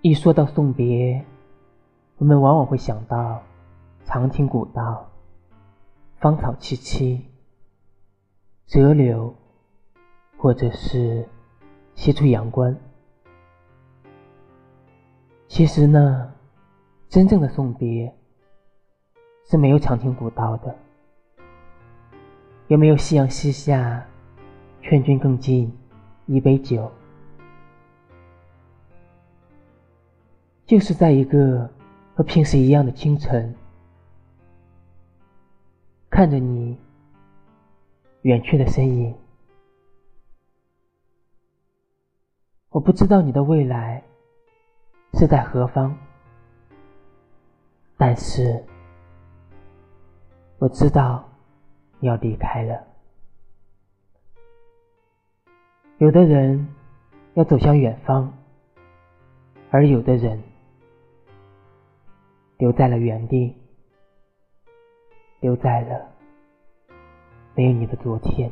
一说到送别，我们往往会想到长亭古道、芳草萋萋、折柳，或者是西出阳关。其实呢，真正的送别是没有长亭古道的，也没有夕阳西下，劝君更尽一杯酒。就是在一个和平时一样的清晨，看着你远去的身影，我不知道你的未来是在何方，但是我知道你要离开了。有的人要走向远方，而有的人。留在了原地，留在了没有你的昨天。